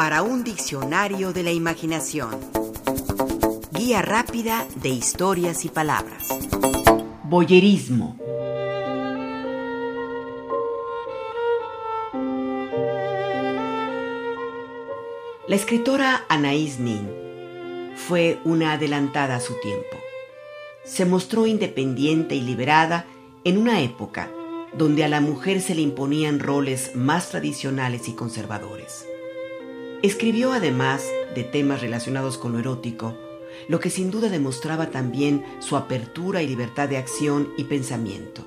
para un diccionario de la imaginación. Guía rápida de historias y palabras. Boyerismo. La escritora Anaïs Nin fue una adelantada a su tiempo. Se mostró independiente y liberada en una época donde a la mujer se le imponían roles más tradicionales y conservadores. Escribió además de temas relacionados con lo erótico, lo que sin duda demostraba también su apertura y libertad de acción y pensamiento.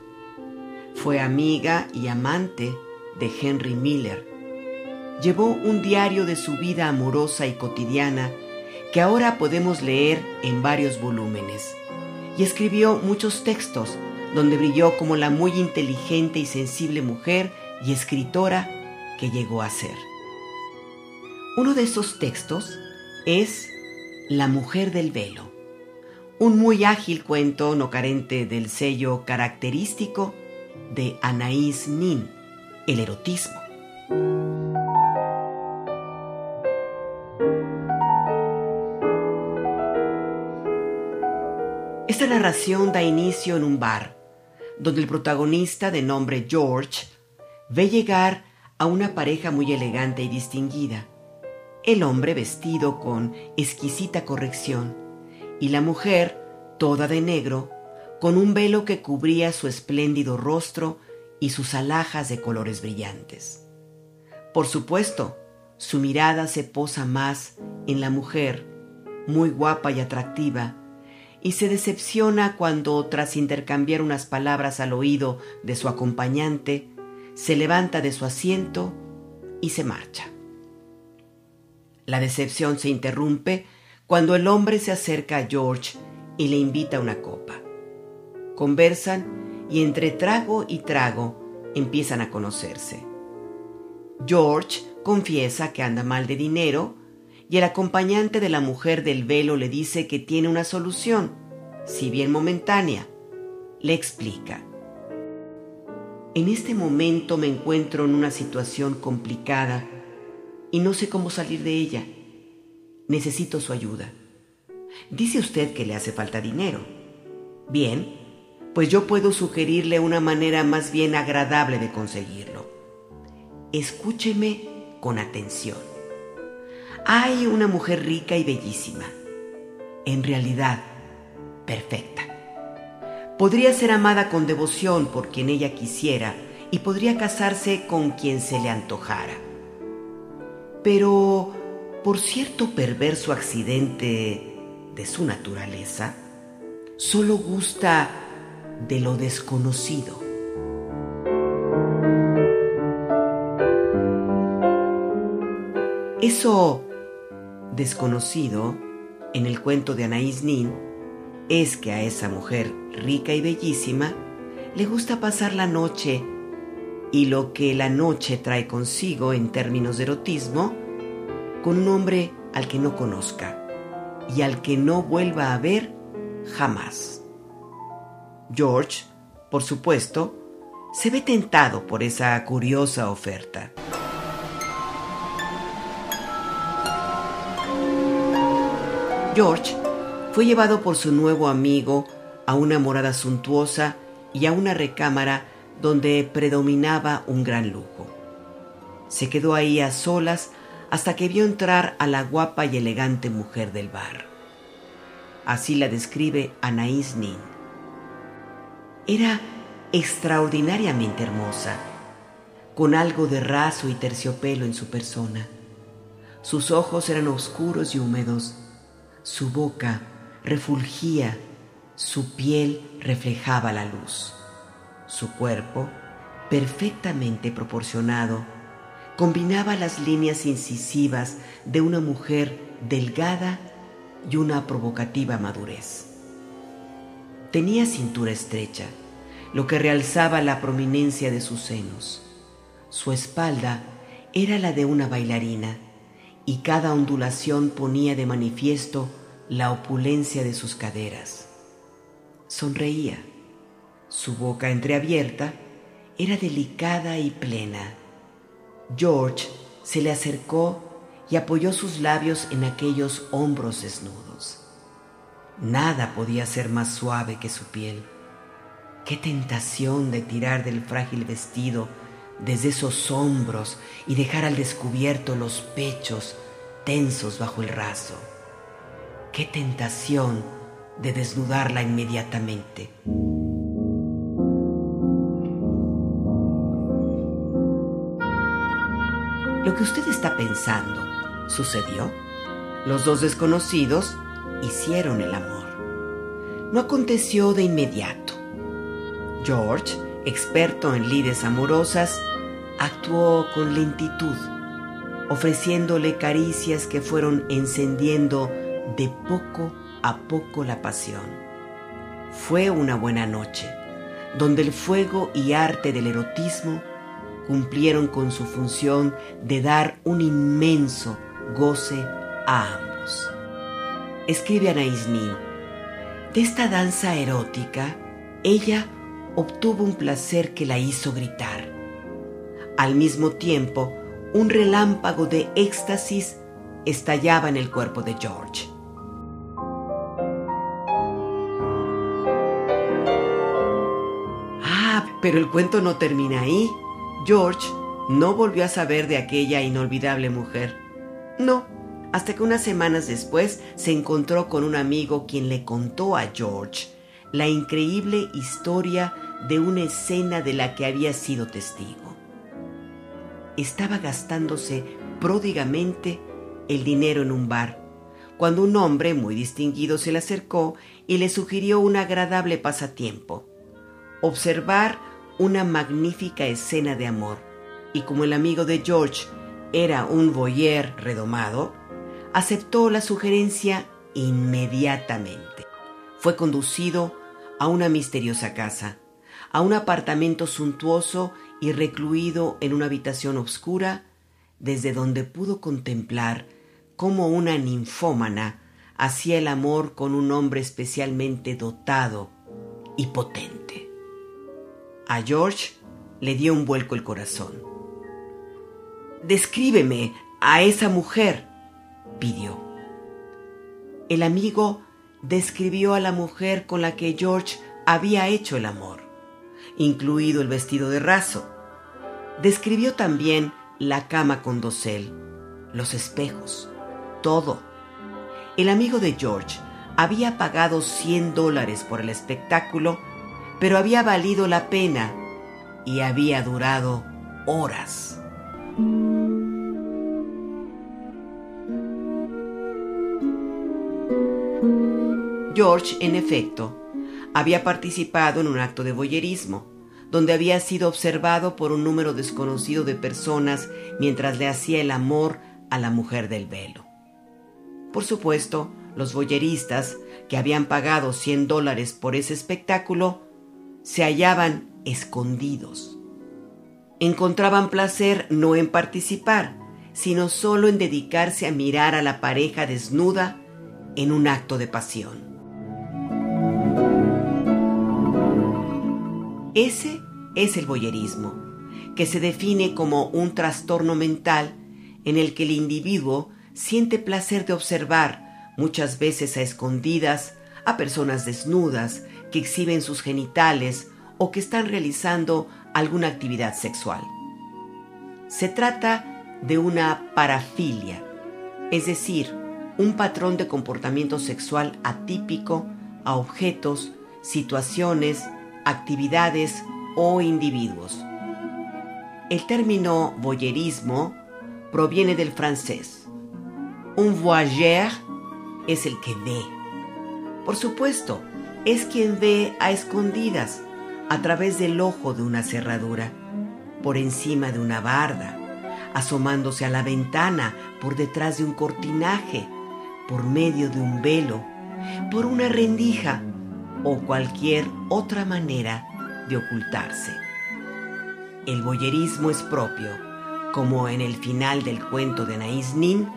Fue amiga y amante de Henry Miller, llevó un diario de su vida amorosa y cotidiana que ahora podemos leer en varios volúmenes. Y escribió muchos textos donde brilló como la muy inteligente y sensible mujer y escritora que llegó a ser. Uno de esos textos es La mujer del velo, un muy ágil cuento no carente del sello característico de Anaïs Nin, el erotismo. Esta narración da inicio en un bar, donde el protagonista de nombre George ve llegar a una pareja muy elegante y distinguida. El hombre vestido con exquisita corrección y la mujer toda de negro, con un velo que cubría su espléndido rostro y sus alhajas de colores brillantes. Por supuesto, su mirada se posa más en la mujer, muy guapa y atractiva, y se decepciona cuando, tras intercambiar unas palabras al oído de su acompañante, se levanta de su asiento y se marcha. La decepción se interrumpe cuando el hombre se acerca a George y le invita a una copa. Conversan y entre trago y trago empiezan a conocerse. George confiesa que anda mal de dinero y el acompañante de la mujer del velo le dice que tiene una solución, si bien momentánea. Le explica. En este momento me encuentro en una situación complicada y no sé cómo salir de ella. Necesito su ayuda. Dice usted que le hace falta dinero. Bien, pues yo puedo sugerirle una manera más bien agradable de conseguirlo. Escúcheme con atención. Hay una mujer rica y bellísima, en realidad perfecta. Podría ser amada con devoción por quien ella quisiera y podría casarse con quien se le antojara. Pero por cierto perverso accidente de su naturaleza, solo gusta de lo desconocido. Eso desconocido en el cuento de Anaïs Nin es que a esa mujer rica y bellísima le gusta pasar la noche y lo que la noche trae consigo en términos de erotismo con un hombre al que no conozca y al que no vuelva a ver jamás. George, por supuesto, se ve tentado por esa curiosa oferta. George fue llevado por su nuevo amigo a una morada suntuosa y a una recámara donde predominaba un gran lujo. Se quedó ahí a solas hasta que vio entrar a la guapa y elegante mujer del bar. Así la describe Anaïs Nin. Era extraordinariamente hermosa, con algo de raso y terciopelo en su persona. Sus ojos eran oscuros y húmedos, su boca refulgía, su piel reflejaba la luz. Su cuerpo, perfectamente proporcionado, combinaba las líneas incisivas de una mujer delgada y una provocativa madurez. Tenía cintura estrecha, lo que realzaba la prominencia de sus senos. Su espalda era la de una bailarina y cada ondulación ponía de manifiesto la opulencia de sus caderas. Sonreía. Su boca entreabierta era delicada y plena. George se le acercó y apoyó sus labios en aquellos hombros desnudos. Nada podía ser más suave que su piel. Qué tentación de tirar del frágil vestido desde esos hombros y dejar al descubierto los pechos tensos bajo el raso. Qué tentación de desnudarla inmediatamente. Lo que usted está pensando sucedió. Los dos desconocidos hicieron el amor. No aconteció de inmediato. George, experto en lides amorosas, actuó con lentitud, ofreciéndole caricias que fueron encendiendo de poco a poco la pasión. Fue una buena noche, donde el fuego y arte del erotismo cumplieron con su función de dar un inmenso goce a ambos. Escribe Anaïs Nin, de esta danza erótica, ella obtuvo un placer que la hizo gritar. Al mismo tiempo, un relámpago de éxtasis estallaba en el cuerpo de George. Ah, pero el cuento no termina ahí. George no volvió a saber de aquella inolvidable mujer. No, hasta que unas semanas después se encontró con un amigo quien le contó a George la increíble historia de una escena de la que había sido testigo. Estaba gastándose pródigamente el dinero en un bar, cuando un hombre muy distinguido se le acercó y le sugirió un agradable pasatiempo, observar una magnífica escena de amor, y como el amigo de George era un voyeur redomado, aceptó la sugerencia inmediatamente. Fue conducido a una misteriosa casa, a un apartamento suntuoso y recluido en una habitación oscura, desde donde pudo contemplar cómo una ninfómana hacía el amor con un hombre especialmente dotado y potente. A George le dio un vuelco el corazón. Descríbeme a esa mujer, pidió. El amigo describió a la mujer con la que George había hecho el amor, incluido el vestido de raso. Describió también la cama con dosel, los espejos, todo. El amigo de George había pagado 100 dólares por el espectáculo, pero había valido la pena y había durado horas. George, en efecto, había participado en un acto de boyerismo, donde había sido observado por un número desconocido de personas mientras le hacía el amor a la mujer del velo. Por supuesto, los boyeristas, que habían pagado 100 dólares por ese espectáculo, se hallaban escondidos. Encontraban placer no en participar, sino solo en dedicarse a mirar a la pareja desnuda en un acto de pasión. Ese es el boyerismo, que se define como un trastorno mental en el que el individuo siente placer de observar, muchas veces a escondidas, a personas desnudas que exhiben sus genitales o que están realizando alguna actividad sexual. Se trata de una parafilia, es decir, un patrón de comportamiento sexual atípico a objetos, situaciones, actividades o individuos. El término voyerismo proviene del francés. Un voyeur es el que ve. Por supuesto, es quien ve a escondidas a través del ojo de una cerradura, por encima de una barda, asomándose a la ventana por detrás de un cortinaje, por medio de un velo, por una rendija o cualquier otra manera de ocultarse. El boyerismo es propio, como en el final del cuento de Anaïs Nin,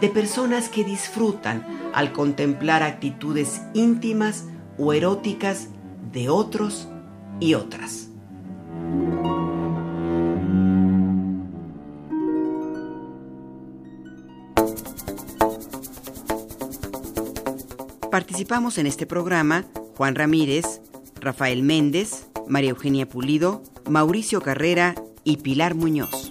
de personas que disfrutan al contemplar actitudes íntimas o eróticas de otros y otras. Participamos en este programa Juan Ramírez, Rafael Méndez, María Eugenia Pulido, Mauricio Carrera y Pilar Muñoz.